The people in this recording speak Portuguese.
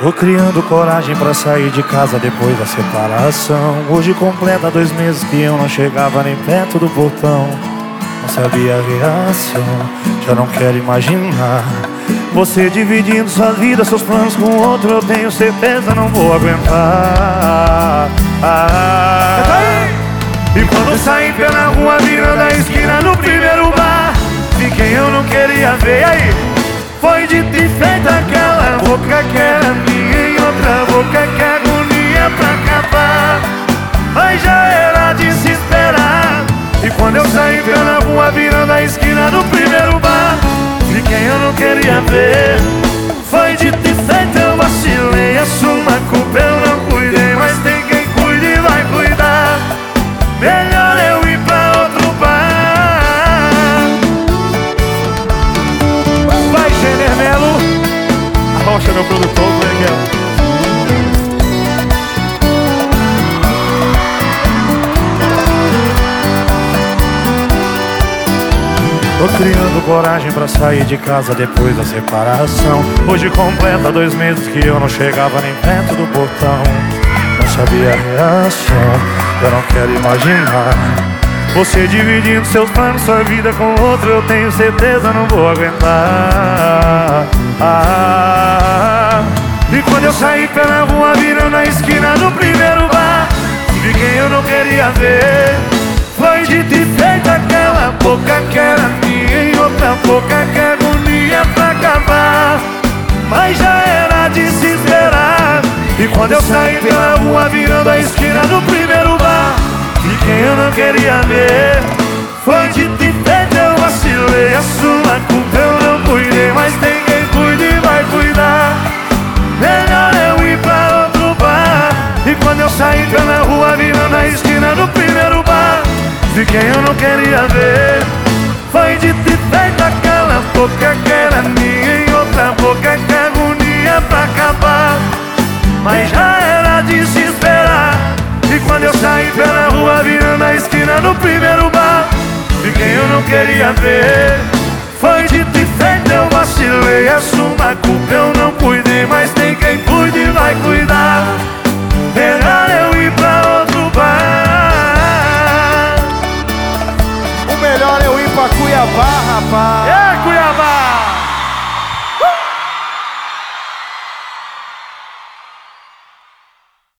Tô criando coragem pra sair de casa depois da separação. Hoje completa dois meses que eu não chegava nem perto do portão. Não sabia a reação, já não quero imaginar. Você dividindo sua vida, seus planos com outro, eu tenho certeza não vou aguentar. Ah, e quando saí pela rua, virando a esquina no primeiro bar, vi quem eu não queria ver. Aí? Foi de e feito aquela boca que era quando eu saí pela rua, virando a esquina do primeiro bar, vi quem eu não queria ver. Foi de e feito, eu vacilei, assuma a culpa, eu não cuidei, mas tem quem cuide e vai cuidar. Melhor eu ir pra outro bar. Vai, Gener Melo. Arrocha, meu produtor, como Tô criando coragem pra sair de casa depois da separação. Hoje completa dois meses que eu não chegava nem perto do portão. Não sabia a reação, eu não quero imaginar. Você dividindo seus planos, sua vida com outro Eu tenho certeza não vou aguentar. Ah, E quando eu saí pela rua virando a esquina do primeiro bar. Vi quem eu não queria ver? Foi de e feito aquela boca que Quando eu saí pela rua virando a esquina do primeiro bar. Vi quem eu não queria ver? Foi de e feito eu vacilei A sua culpa. Eu não cuidei Mas tem quem cuide e vai cuidar. Melhor eu ir pra outro bar. E quando eu saí pela rua virando a esquina do primeiro bar. Vi quem eu não queria ver? Foi de e Mas já era de se esperar E quando eu saí pela rua virando a esquina no primeiro bar E quem eu não queria ver. Foi dito e feito, eu vacilei é Assuma a culpa, eu não cuidei Mas tem quem cuide e vai cuidar. Melhor eu ir pra outro bar. O melhor é eu ir pra Cuiabá, rapaz.